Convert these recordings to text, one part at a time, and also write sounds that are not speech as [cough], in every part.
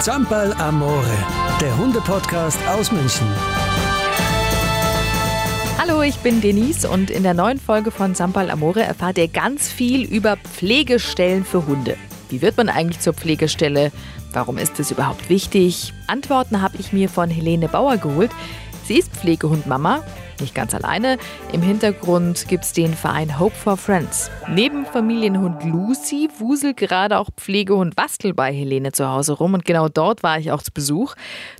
Zampal Amore, der Hunde-Podcast aus München. Hallo, ich bin Denise und in der neuen Folge von Zampal Amore erfahrt ihr ganz viel über Pflegestellen für Hunde. Wie wird man eigentlich zur Pflegestelle? Warum ist es überhaupt wichtig? Antworten habe ich mir von Helene Bauer geholt. Sie ist Pflegehundmama nicht ganz alleine. Im Hintergrund gibt es den Verein Hope for Friends. Neben Familienhund Lucy wuselt gerade auch Pflegehund Wastel bei Helene zu Hause rum und genau dort war ich auch zu Besuch.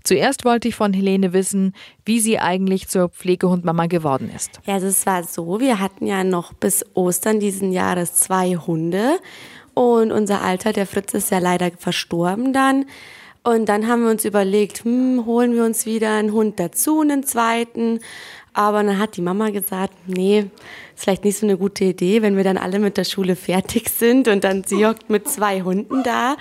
Zuerst wollte ich von Helene wissen, wie sie eigentlich zur Pflegehundmama geworden ist. Ja, also es war so, wir hatten ja noch bis Ostern diesen Jahres zwei Hunde und unser Alter, der Fritz, ist ja leider verstorben dann. Und dann haben wir uns überlegt, hm, holen wir uns wieder einen Hund dazu, einen zweiten. Aber dann hat die Mama gesagt, nee, ist vielleicht nicht so eine gute Idee, wenn wir dann alle mit der Schule fertig sind und dann sie hockt mit zwei Hunden da.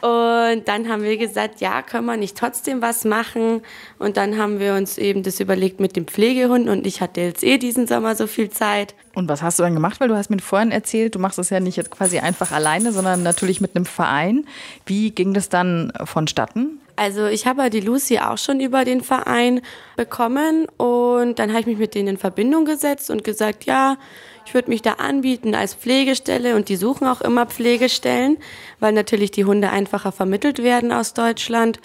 Und dann haben wir gesagt, ja, können wir nicht trotzdem was machen? Und dann haben wir uns eben das überlegt mit dem Pflegehund und ich hatte jetzt eh diesen Sommer so viel Zeit. Und was hast du dann gemacht? Weil du hast mir vorhin erzählt, du machst das ja nicht jetzt quasi einfach alleine, sondern natürlich mit einem Verein. Wie ging das dann vonstatten? Also ich habe die Lucy auch schon über den Verein bekommen und dann habe ich mich mit denen in Verbindung gesetzt und gesagt, ja, ich würde mich da anbieten als Pflegestelle und die suchen auch immer Pflegestellen, weil natürlich die Hunde einfacher vermittelt werden aus Deutschland.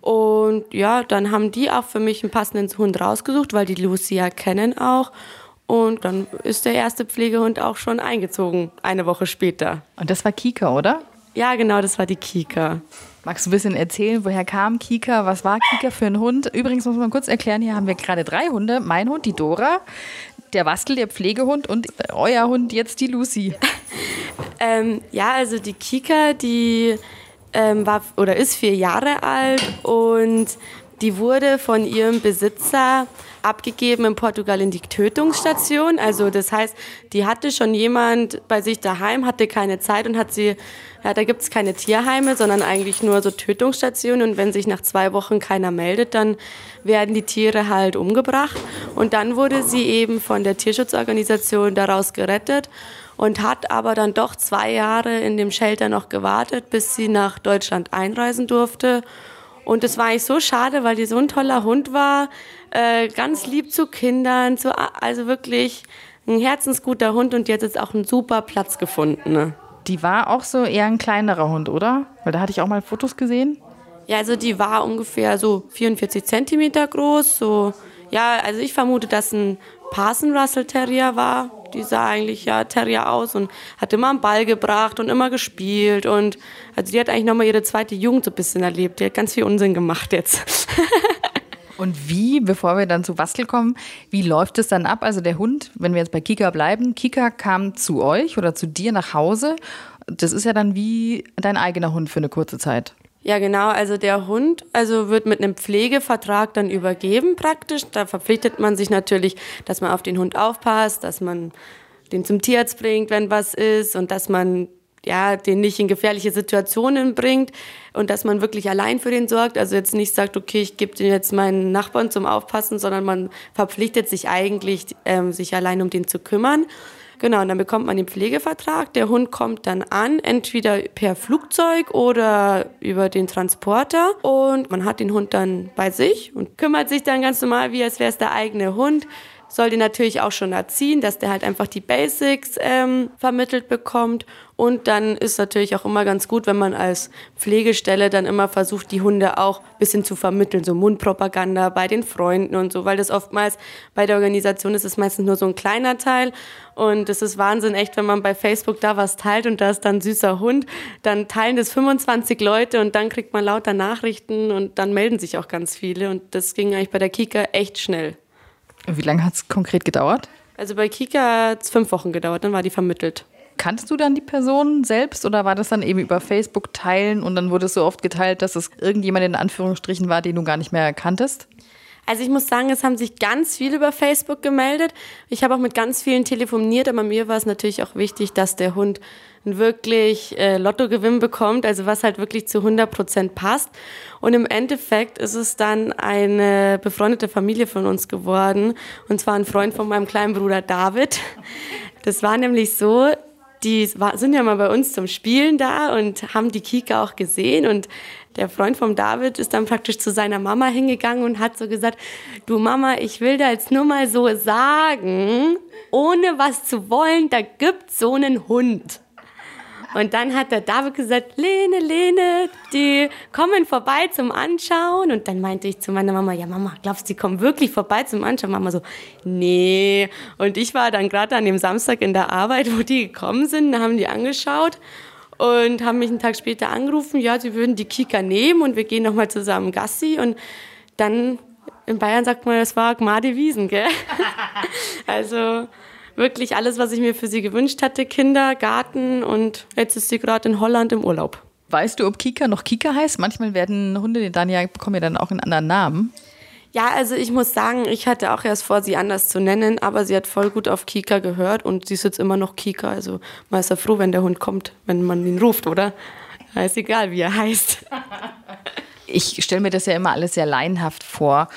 Und ja, dann haben die auch für mich einen passenden Hund rausgesucht, weil die Lucy ja kennen auch. Und dann ist der erste Pflegehund auch schon eingezogen, eine Woche später. Und das war Kika, oder? Ja, genau, das war die Kika. Magst du ein bisschen erzählen, woher kam Kika? Was war Kika für ein Hund? Übrigens muss man kurz erklären, hier haben wir gerade drei Hunde. Mein Hund, die Dora, der Wastel, der Pflegehund und euer Hund jetzt die Lucy. [laughs] ähm, ja, also die Kika, die ähm, war oder ist vier Jahre alt und die wurde von ihrem Besitzer abgegeben in Portugal in die Tötungsstation. Also das heißt, die hatte schon jemand bei sich daheim, hatte keine Zeit und hat sie, ja, da gibt es keine Tierheime, sondern eigentlich nur so Tötungsstationen. Und wenn sich nach zwei Wochen keiner meldet, dann werden die Tiere halt umgebracht. Und dann wurde sie eben von der Tierschutzorganisation daraus gerettet und hat aber dann doch zwei Jahre in dem Shelter noch gewartet, bis sie nach Deutschland einreisen durfte. Und das war eigentlich so schade, weil die so ein toller Hund war, äh, ganz lieb zu Kindern, zu, also wirklich ein herzensguter Hund und jetzt ist auch einen super Platz gefunden. Ne? Die war auch so eher ein kleinerer Hund, oder? Weil da hatte ich auch mal Fotos gesehen. Ja, also die war ungefähr so 44 Zentimeter groß. So, ja, also ich vermute, dass ein Parson Russell Terrier war. Die sah eigentlich ja Terrier aus und hat immer einen Ball gebracht und immer gespielt. Und also die hat eigentlich nochmal ihre zweite Jugend so ein bisschen erlebt. Die hat ganz viel Unsinn gemacht jetzt. [laughs] Und wie, bevor wir dann zu Bastel kommen, wie läuft es dann ab? Also der Hund, wenn wir jetzt bei Kika bleiben, Kika kam zu euch oder zu dir nach Hause. Das ist ja dann wie dein eigener Hund für eine kurze Zeit. Ja, genau. Also der Hund also wird mit einem Pflegevertrag dann übergeben praktisch. Da verpflichtet man sich natürlich, dass man auf den Hund aufpasst, dass man den zum Tierarzt bringt, wenn was ist und dass man ja, den nicht in gefährliche Situationen bringt und dass man wirklich allein für den sorgt. Also jetzt nicht sagt, okay, ich gebe den jetzt meinen Nachbarn zum Aufpassen, sondern man verpflichtet sich eigentlich, ähm, sich allein um den zu kümmern. Genau, und dann bekommt man den Pflegevertrag. Der Hund kommt dann an, entweder per Flugzeug oder über den Transporter. Und man hat den Hund dann bei sich und kümmert sich dann ganz normal, wie als wäre es der eigene Hund soll den natürlich auch schon erziehen, dass der halt einfach die Basics ähm, vermittelt bekommt. Und dann ist natürlich auch immer ganz gut, wenn man als Pflegestelle dann immer versucht, die Hunde auch ein bisschen zu vermitteln, so Mundpropaganda bei den Freunden und so, weil das oftmals bei der Organisation ist es meistens nur so ein kleiner Teil. Und es ist Wahnsinn, echt, wenn man bei Facebook da was teilt und da ist dann ein süßer Hund, dann teilen das 25 Leute und dann kriegt man lauter Nachrichten und dann melden sich auch ganz viele. Und das ging eigentlich bei der Kika echt schnell. Wie lange hat es konkret gedauert? Also bei Kika hat es fünf Wochen gedauert, dann war die vermittelt. Kannst du dann die Person selbst oder war das dann eben über Facebook teilen und dann wurde es so oft geteilt, dass es irgendjemand in Anführungsstrichen war, den du gar nicht mehr kanntest? Also ich muss sagen, es haben sich ganz viele über Facebook gemeldet. Ich habe auch mit ganz vielen telefoniert, aber mir war es natürlich auch wichtig, dass der Hund einen wirklich äh, Lottogewinn bekommt, also was halt wirklich zu 100 Prozent passt. Und im Endeffekt ist es dann eine befreundete Familie von uns geworden, und zwar ein Freund von meinem kleinen Bruder David. Das war nämlich so, die sind ja mal bei uns zum Spielen da und haben die Kika auch gesehen und der Freund vom David ist dann praktisch zu seiner Mama hingegangen und hat so gesagt, du Mama, ich will da jetzt nur mal so sagen, ohne was zu wollen, da gibt's so einen Hund. Und dann hat der David gesagt, Lene, Lene, die kommen vorbei zum Anschauen. Und dann meinte ich zu meiner Mama, ja Mama, glaubst du, die kommen wirklich vorbei zum Anschauen? Mama so, nee. Und ich war dann gerade an dem Samstag in der Arbeit, wo die gekommen sind, da haben die angeschaut und haben mich einen Tag später angerufen, ja, sie würden die Kika nehmen und wir gehen nochmal zusammen Gassi. Und dann in Bayern sagt man, das war Gmade Wiesen, gell? [laughs] also wirklich alles, was ich mir für sie gewünscht hatte. Kinder, Garten und jetzt ist sie gerade in Holland im Urlaub. Weißt du, ob Kika noch Kika heißt? Manchmal werden Hunde, die dann ja bekommen ja dann auch einen anderen Namen. Ja, also ich muss sagen, ich hatte auch erst vor, sie anders zu nennen, aber sie hat voll gut auf Kika gehört und sie ist jetzt immer noch Kika. Also man ist ja froh, wenn der Hund kommt, wenn man ihn ruft, oder? Ist egal, wie er heißt. [laughs] Ich stelle mir das ja immer alles sehr laienhaft vor.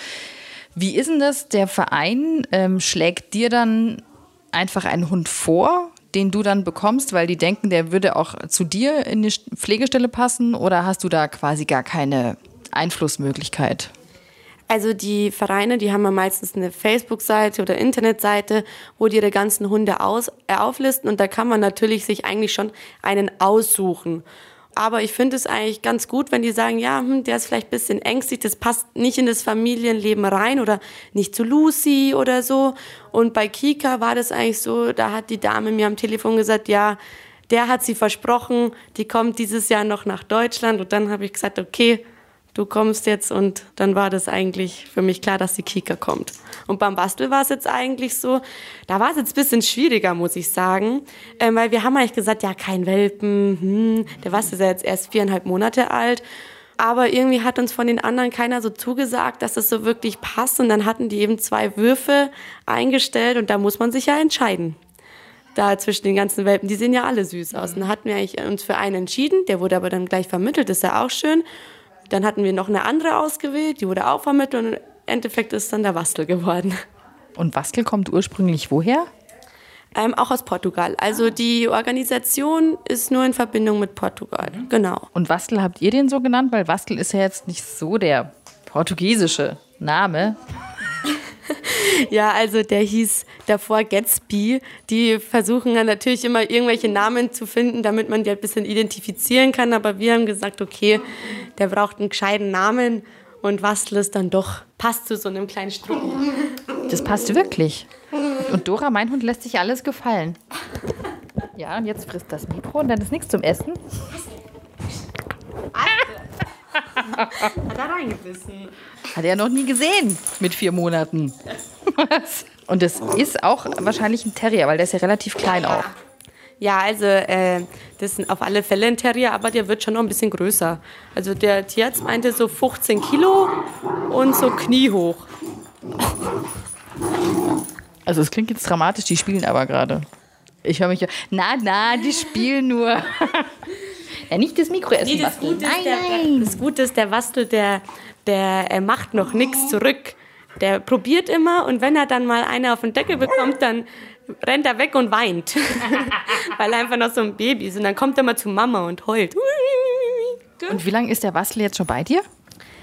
Wie ist denn das? Der Verein ähm, schlägt dir dann einfach einen Hund vor, den du dann bekommst, weil die denken, der würde auch zu dir in die Pflegestelle passen oder hast du da quasi gar keine Einflussmöglichkeit? Also die Vereine, die haben ja meistens eine Facebook-Seite oder Internetseite, wo die ihre ganzen Hunde aus, äh, auflisten und da kann man natürlich sich eigentlich schon einen aussuchen. Aber ich finde es eigentlich ganz gut, wenn die sagen, ja, hm, der ist vielleicht ein bisschen ängstlich, das passt nicht in das Familienleben rein oder nicht zu Lucy oder so. Und bei Kika war das eigentlich so, da hat die Dame mir am Telefon gesagt, ja, der hat sie versprochen, die kommt dieses Jahr noch nach Deutschland. Und dann habe ich gesagt, okay, du kommst jetzt und dann war das eigentlich für mich klar, dass die Kika kommt. Und beim Bastel war es jetzt eigentlich so, da war es jetzt ein bisschen schwieriger, muss ich sagen, äh, weil wir haben eigentlich gesagt, ja, kein Welpen, hm, der Bastel ist ja jetzt erst viereinhalb Monate alt. Aber irgendwie hat uns von den anderen keiner so zugesagt, dass es so wirklich passt. Und dann hatten die eben zwei Würfe eingestellt und da muss man sich ja entscheiden da zwischen den ganzen Welpen, die sehen ja alle süß aus. Und dann hatten wir eigentlich uns für einen entschieden, der wurde aber dann gleich vermittelt, ist ja auch schön. Dann hatten wir noch eine andere ausgewählt, die wurde auch vermittelt und im Endeffekt ist dann der Wastel geworden. Und Wastel kommt ursprünglich woher? Ähm, auch aus Portugal. Also die Organisation ist nur in Verbindung mit Portugal. Mhm. Genau. Und Wastel habt ihr den so genannt? Weil Wastel ist ja jetzt nicht so der portugiesische Name. [laughs] ja, also der hieß davor Gatsby. Die versuchen dann natürlich immer irgendwelche Namen zu finden, damit man die halt ein bisschen identifizieren kann. Aber wir haben gesagt, okay, der braucht einen gescheiten Namen und Wastel ist dann doch, passt zu so einem kleinen Struck. Das passt wirklich. Und Dora, mein Hund, lässt sich alles gefallen. Ja, und jetzt frisst das Mikro und dann ist nichts zum Essen. Hat er reingebissen. Hat er noch nie gesehen mit vier Monaten. Und das ist auch wahrscheinlich ein Terrier, weil der ist ja relativ klein auch. Ja, also äh, das ist auf alle Fälle ein Terrier, aber der wird schon noch ein bisschen größer. Also der Tierarzt meinte so 15 Kilo und so kniehoch. Also es klingt jetzt dramatisch, die spielen aber gerade. Ich höre mich ja, na, na, die spielen nur. [laughs] ja, nicht das Mikro essen nee, das Gute nein, der, nein. Das Gute ist, der Wastel, der, der er macht noch nichts zurück. Der probiert immer und wenn er dann mal eine auf den Deckel bekommt, dann rennt er weg und weint. [laughs] Weil er einfach noch so ein Baby ist. Und dann kommt er mal zu Mama und heult. Und wie lange ist der Wastel jetzt schon bei dir?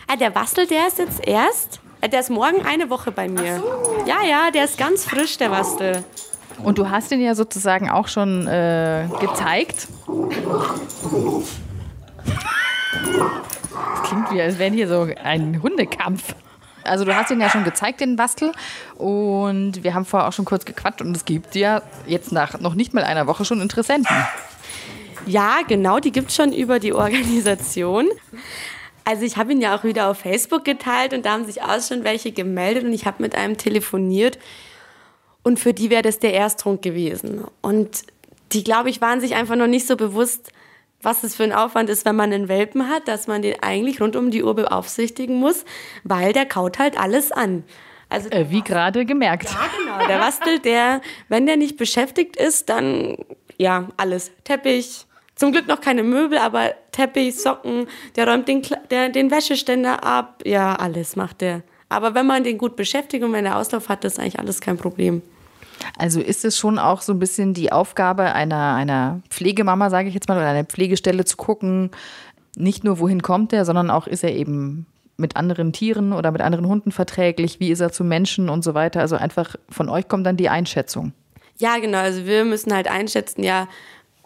Ah, der Wastel, der ist jetzt erst, äh, der ist morgen eine Woche bei mir. So. Ja, ja, der ist ganz frisch, der Wastel. Und du hast ihn ja sozusagen auch schon äh, gezeigt. Das klingt wie, als wäre hier so ein Hundekampf. Also du hast ihn ja schon gezeigt, den Bastel. Und wir haben vorher auch schon kurz gequatscht. Und es gibt ja jetzt nach noch nicht mal einer Woche schon Interessenten. Ja, genau, die gibt es schon über die Organisation. Also ich habe ihn ja auch wieder auf Facebook geteilt und da haben sich auch schon welche gemeldet und ich habe mit einem telefoniert und für die wäre das der Erstrunk gewesen. Und die, glaube ich, waren sich einfach noch nicht so bewusst, was es für ein Aufwand ist, wenn man einen Welpen hat, dass man den eigentlich rund um die Uhr beaufsichtigen muss, weil der kaut halt alles an. Also äh, wie gerade gemerkt. Ja, genau. Der Wastel, der, wenn der nicht beschäftigt ist, dann ja alles. Teppich, zum Glück noch keine Möbel, aber Teppich, Socken, der räumt den, der, den Wäscheständer ab. Ja, alles macht der. Aber wenn man den gut beschäftigt und wenn er Auslauf hat, ist eigentlich alles kein Problem. Also ist es schon auch so ein bisschen die Aufgabe einer, einer Pflegemama, sage ich jetzt mal, oder einer Pflegestelle zu gucken, nicht nur wohin kommt er, sondern auch ist er eben mit anderen Tieren oder mit anderen Hunden verträglich, wie ist er zu Menschen und so weiter. Also einfach von euch kommt dann die Einschätzung. Ja, genau. Also wir müssen halt einschätzen, ja,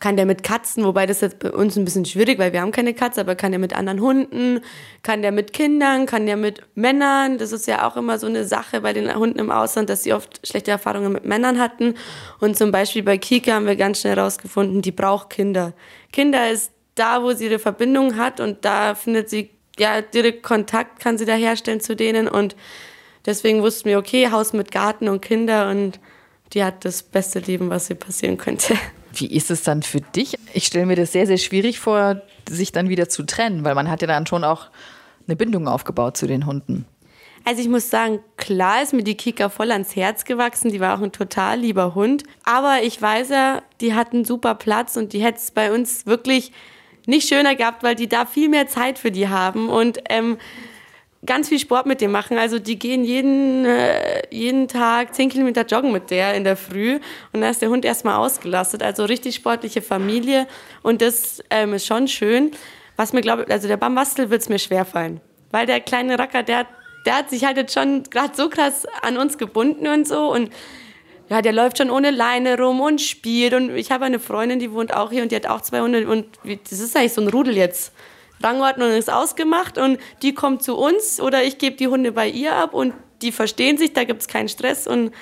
kann der mit Katzen, wobei das jetzt bei uns ein bisschen schwierig, weil wir haben keine Katze, aber kann der mit anderen Hunden, kann der mit Kindern, kann der mit Männern. Das ist ja auch immer so eine Sache bei den Hunden im Ausland, dass sie oft schlechte Erfahrungen mit Männern hatten. Und zum Beispiel bei Kika haben wir ganz schnell herausgefunden, die braucht Kinder. Kinder ist da, wo sie ihre Verbindung hat und da findet sie ja direkt Kontakt, kann sie da herstellen zu denen und deswegen wussten wir, okay, Haus mit Garten und Kinder und die hat das beste Leben, was ihr passieren könnte. Wie ist es dann für dich? Ich stelle mir das sehr, sehr schwierig vor, sich dann wieder zu trennen, weil man hat ja dann schon auch eine Bindung aufgebaut zu den Hunden. Also ich muss sagen, klar ist mir die Kika voll ans Herz gewachsen. Die war auch ein total lieber Hund. Aber ich weiß ja, die hat einen super Platz und die hätte es bei uns wirklich nicht schöner gehabt, weil die da viel mehr Zeit für die haben. Und ähm, ganz viel Sport mit dem machen. Also die gehen jeden, äh, jeden Tag zehn Kilometer joggen mit der in der Früh und dann ist der Hund erstmal ausgelastet. Also richtig sportliche Familie und das ähm, ist schon schön. Was mir glaube, also der Bambastel wird es mir schwerfallen, weil der kleine Racker, der, der hat sich halt jetzt schon gerade so krass an uns gebunden und so und ja, der läuft schon ohne Leine rum und spielt und ich habe eine Freundin, die wohnt auch hier und die hat auch zwei Hunde und das ist eigentlich so ein Rudel jetzt. Rangordnung ist ausgemacht und die kommt zu uns oder ich gebe die Hunde bei ihr ab und die verstehen sich, da gibt es keinen Stress und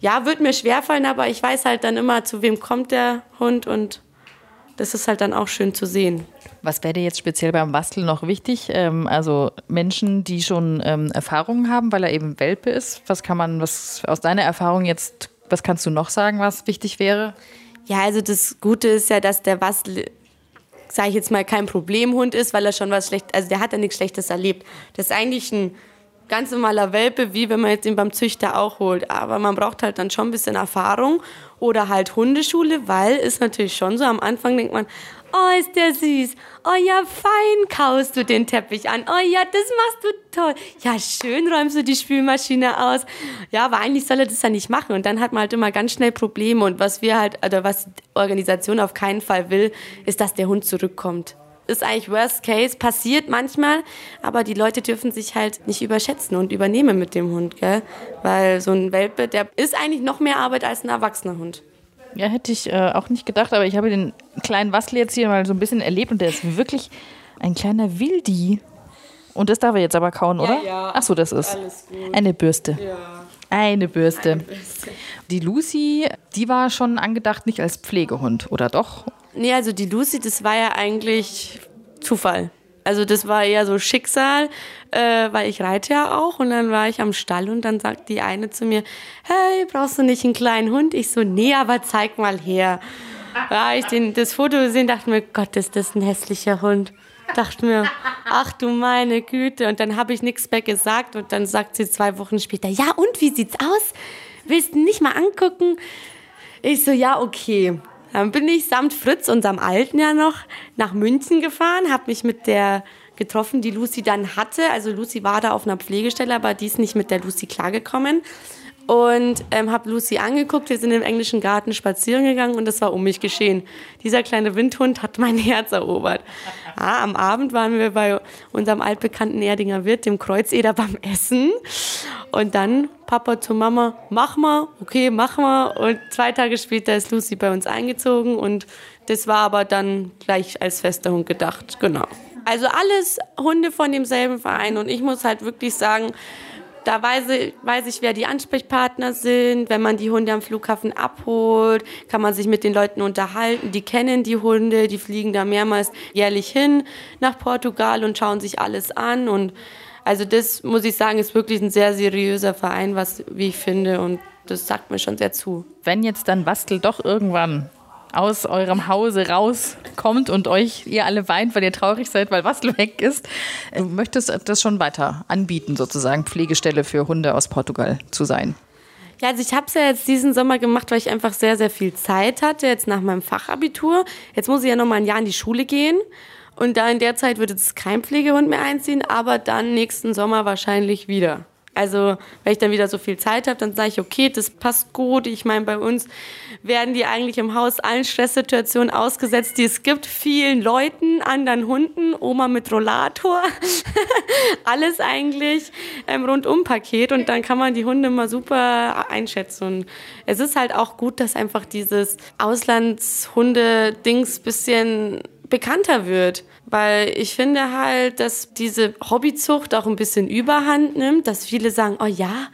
ja, wird mir schwerfallen, aber ich weiß halt dann immer, zu wem kommt der Hund und das ist halt dann auch schön zu sehen. Was wäre dir jetzt speziell beim Basteln noch wichtig? Ähm, also Menschen, die schon ähm, Erfahrungen haben, weil er eben Welpe ist. Was kann man, was aus deiner Erfahrung jetzt, was kannst du noch sagen, was wichtig wäre? Ja, also das Gute ist ja, dass der Bastel sage ich jetzt mal, kein Problemhund ist, weil er schon was schlecht, also der hat ja nichts Schlechtes erlebt. Das ist eigentlich ein ganz normaler Welpe, wie wenn man jetzt ihn beim Züchter auch holt. Aber man braucht halt dann schon ein bisschen Erfahrung oder halt Hundeschule, weil ist natürlich schon so, am Anfang denkt man, oh, ist der süß. Oh ja, fein kaust du den Teppich an. Oh ja, das machst du toll. Ja, schön räumst du die Spülmaschine aus. Ja, aber eigentlich soll er das ja nicht machen. Und dann hat man halt immer ganz schnell Probleme. Und was wir halt, oder was die Organisation auf keinen Fall will, ist, dass der Hund zurückkommt ist eigentlich Worst Case, passiert manchmal, aber die Leute dürfen sich halt nicht überschätzen und übernehmen mit dem Hund, gell? Weil so ein Welpe, der ist eigentlich noch mehr Arbeit als ein erwachsener Hund. Ja, hätte ich äh, auch nicht gedacht, aber ich habe den kleinen Wassel jetzt hier mal so ein bisschen erlebt und der ist wirklich ein kleiner Wildi. Und das darf er jetzt aber kauen, oder? Ja, ja. Ach so, das ist eine Bürste. Ja. Eine Bürste. Eine Bürste. Die Lucy, die war schon angedacht nicht als Pflegehund, oder doch? Nee, also die Lucy, das war ja eigentlich Zufall. Also das war eher so Schicksal, äh, weil ich reite ja auch und dann war ich am Stall und dann sagt die eine zu mir, hey, brauchst du nicht einen kleinen Hund? Ich so, nee, aber zeig mal her. Da ich den, das Foto gesehen, dachte mir, Gott, ist das ein hässlicher Hund. Dachte mir, ach du meine Güte. Und dann habe ich nichts mehr gesagt und dann sagt sie zwei Wochen später, ja und, wie sieht's aus? Willst du nicht mal angucken? Ich so, ja, okay. Dann bin ich samt Fritz, unserem Alten ja noch, nach München gefahren, habe mich mit der getroffen, die Lucy dann hatte. Also Lucy war da auf einer Pflegestelle, aber die ist nicht mit der Lucy klargekommen. Und ähm, habe Lucy angeguckt, wir sind im englischen Garten spazieren gegangen und das war um mich geschehen. Dieser kleine Windhund hat mein [laughs] Herz erobert. Ja, am Abend waren wir bei unserem altbekannten Erdinger Wirt, dem Kreuzeder, beim Essen. Und dann Papa zu Mama, mach mal, okay, mach mal. Und zwei Tage später ist Lucy bei uns eingezogen und das war aber dann gleich als fester Hund gedacht, genau. Also alles Hunde von demselben Verein und ich muss halt wirklich sagen, da weiß ich, weiß ich, wer die Ansprechpartner sind. Wenn man die Hunde am Flughafen abholt, kann man sich mit den Leuten unterhalten. Die kennen die Hunde, die fliegen da mehrmals jährlich hin nach Portugal und schauen sich alles an. Und also das muss ich sagen, ist wirklich ein sehr seriöser Verein, was wie ich finde. Und das sagt mir schon sehr zu. Wenn jetzt dann Bastel doch irgendwann aus eurem Hause rauskommt und euch, ihr alle weint, weil ihr traurig seid, weil Bastel weg ist. Du möchtest das schon weiter anbieten, sozusagen Pflegestelle für Hunde aus Portugal zu sein. Ja, also ich habe es ja jetzt diesen Sommer gemacht, weil ich einfach sehr, sehr viel Zeit hatte, jetzt nach meinem Fachabitur. Jetzt muss ich ja noch mal ein Jahr in die Schule gehen. Und da in der Zeit würde es kein Pflegehund mehr einziehen, aber dann nächsten Sommer wahrscheinlich wieder. Also, wenn ich dann wieder so viel Zeit habe, dann sage ich, okay, das passt gut. Ich meine, bei uns werden die eigentlich im Haus allen Stresssituationen ausgesetzt, die es gibt. Vielen Leuten, anderen Hunden, Oma mit Rollator. [laughs] Alles eigentlich ähm, Rundum-Paket. Und dann kann man die Hunde immer super einschätzen. Und es ist halt auch gut, dass einfach dieses Auslandshunde-Dings bisschen bekannter wird. Weil ich finde halt, dass diese Hobbyzucht auch ein bisschen Überhand nimmt, dass viele sagen, oh ja,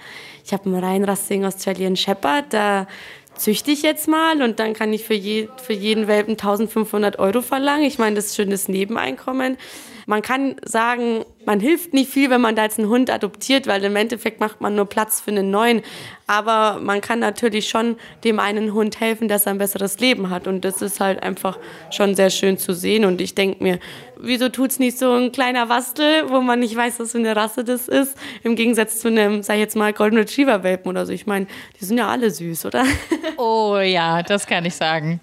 ich habe einen reinrassigen Australian Shepherd, da züchte ich jetzt mal und dann kann ich für, je, für jeden Welpen 1500 Euro verlangen. Ich meine, das ist schönes Nebeneinkommen. Man kann sagen, man hilft nicht viel, wenn man da jetzt einen Hund adoptiert, weil im Endeffekt macht man nur Platz für einen neuen. Aber man kann natürlich schon dem einen Hund helfen, dass er ein besseres Leben hat. Und das ist halt einfach schon sehr schön zu sehen. Und ich denke mir, wieso tut es nicht so ein kleiner Wastel, wo man nicht weiß, was für eine Rasse das ist, im Gegensatz zu einem, sag ich jetzt mal, Golden Retriever Welpen oder so. Ich meine, die sind ja alle süß, oder? [laughs] Oh ja, das kann ich sagen.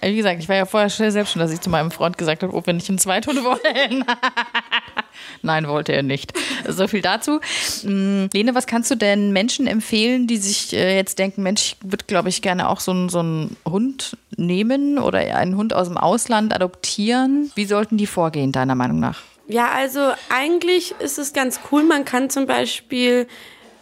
Wie gesagt, ich war ja vorher selbst schon, dass ich zu meinem Freund gesagt habe, ob wir nicht einen Zweithunde wollen. [laughs] Nein, wollte er nicht. So viel dazu. Hm, Lene, was kannst du denn Menschen empfehlen, die sich äh, jetzt denken, Mensch, ich würde, glaube ich, gerne auch so, einen, so einen Hund nehmen oder einen Hund aus dem Ausland adoptieren? Wie sollten die vorgehen, deiner Meinung nach? Ja, also eigentlich ist es ganz cool. Man kann zum Beispiel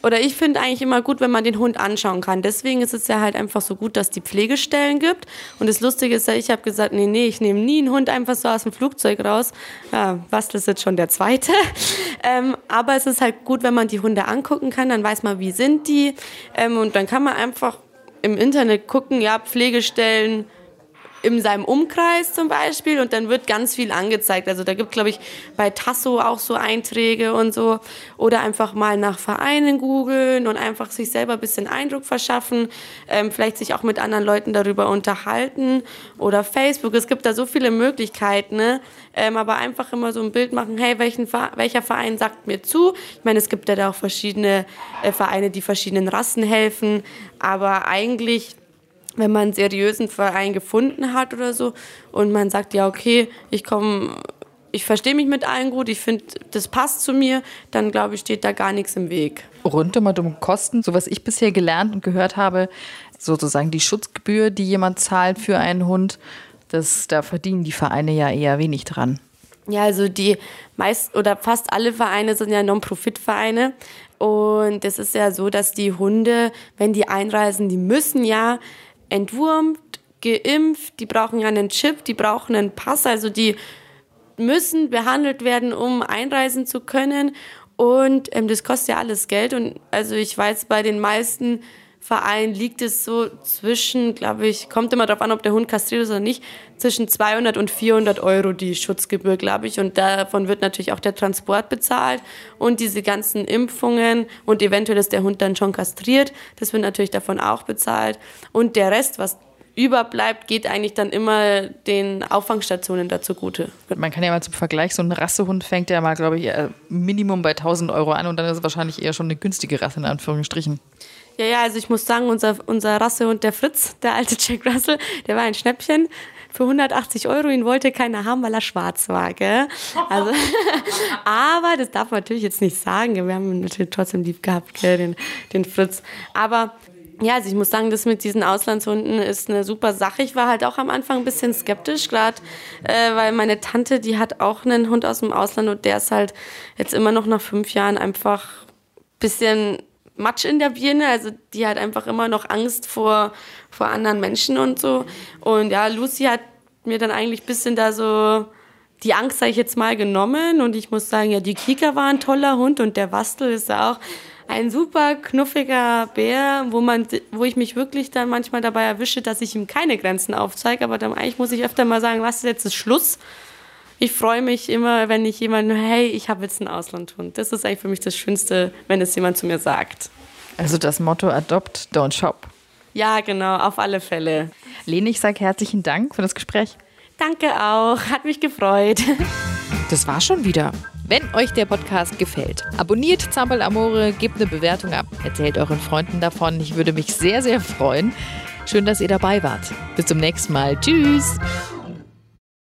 oder ich finde eigentlich immer gut, wenn man den Hund anschauen kann. Deswegen ist es ja halt einfach so gut, dass die Pflegestellen gibt. Und das Lustige ist ja, ich habe gesagt, nee, nee, ich nehme nie einen Hund einfach so aus dem Flugzeug raus. Ja, was ist jetzt schon der zweite? [laughs] ähm, aber es ist halt gut, wenn man die Hunde angucken kann, dann weiß man, wie sind die. Ähm, und dann kann man einfach im Internet gucken, ja, Pflegestellen, in seinem Umkreis zum Beispiel und dann wird ganz viel angezeigt. Also da gibt, glaube ich, bei Tasso auch so Einträge und so. Oder einfach mal nach Vereinen googeln und einfach sich selber ein bisschen Eindruck verschaffen. Ähm, vielleicht sich auch mit anderen Leuten darüber unterhalten. Oder Facebook. Es gibt da so viele Möglichkeiten. Ne? Ähm, aber einfach immer so ein Bild machen, hey, welchen, welcher Verein sagt mir zu? Ich meine, es gibt ja da auch verschiedene äh, Vereine, die verschiedenen Rassen helfen. Aber eigentlich wenn man einen seriösen Verein gefunden hat oder so und man sagt, ja, okay, ich komme, ich verstehe mich mit allen gut, ich finde, das passt zu mir, dann glaube ich, steht da gar nichts im Weg. Rund um um Kosten, so was ich bisher gelernt und gehört habe, sozusagen die Schutzgebühr, die jemand zahlt für einen Hund, das, da verdienen die Vereine ja eher wenig dran. Ja, also die meist oder fast alle Vereine sind ja Non-Profit-Vereine. Und es ist ja so, dass die Hunde, wenn die einreisen, die müssen ja entwurmt, geimpft, die brauchen ja einen Chip, die brauchen einen Pass, also die müssen behandelt werden, um einreisen zu können. Und ähm, das kostet ja alles Geld. Und also ich weiß, bei den meisten Vereinen liegt es so zwischen, glaube ich, kommt immer darauf an, ob der Hund kastriert ist oder nicht, zwischen 200 und 400 Euro die Schutzgebühr, glaube ich. Und davon wird natürlich auch der Transport bezahlt und diese ganzen Impfungen und eventuell ist der Hund dann schon kastriert. Das wird natürlich davon auch bezahlt. Und der Rest, was überbleibt, geht eigentlich dann immer den Auffangstationen dazu gute. Man kann ja mal zum Vergleich, so ein Rassehund fängt ja mal, glaube ich, Minimum bei 1000 Euro an und dann ist es wahrscheinlich eher schon eine günstige Rasse in Anführungsstrichen. Ja, ja, also ich muss sagen, unser, unser Rassehund, der Fritz, der alte [laughs] Jack Russell, der war ein Schnäppchen für 180 Euro. Ihn wollte keiner haben, weil er schwarz war, gell? Also, [laughs] aber das darf man natürlich jetzt nicht sagen. Wir haben ihn natürlich trotzdem lieb gehabt, gell, den, den Fritz. Aber ja, also ich muss sagen, das mit diesen Auslandshunden ist eine super Sache. Ich war halt auch am Anfang ein bisschen skeptisch, gerade äh, weil meine Tante, die hat auch einen Hund aus dem Ausland und der ist halt jetzt immer noch nach fünf Jahren einfach ein bisschen Matsch in der Birne. Also die hat einfach immer noch Angst vor, vor anderen Menschen und so. Und ja, Lucy hat mir dann eigentlich ein bisschen da so die Angst, sag ich jetzt mal, genommen. Und ich muss sagen, ja, die Kika war ein toller Hund und der Wastel ist auch ein super knuffiger Bär, wo man, wo ich mich wirklich dann manchmal dabei erwische, dass ich ihm keine Grenzen aufzeige. Aber dann eigentlich muss ich öfter mal sagen, was ist jetzt das Schluss? Ich freue mich immer, wenn ich jemanden, hey, ich habe jetzt einen Auslandhund. Das ist eigentlich für mich das Schönste, wenn es jemand zu mir sagt. Also das Motto Adopt, don't shop. Ja, genau, auf alle Fälle. Lene, ich sage herzlichen Dank für das Gespräch. Danke auch, hat mich gefreut. Das war schon wieder. Wenn euch der Podcast gefällt, abonniert Zampel Amore, gebt eine Bewertung ab, erzählt euren Freunden davon. Ich würde mich sehr, sehr freuen. Schön, dass ihr dabei wart. Bis zum nächsten Mal. Tschüss.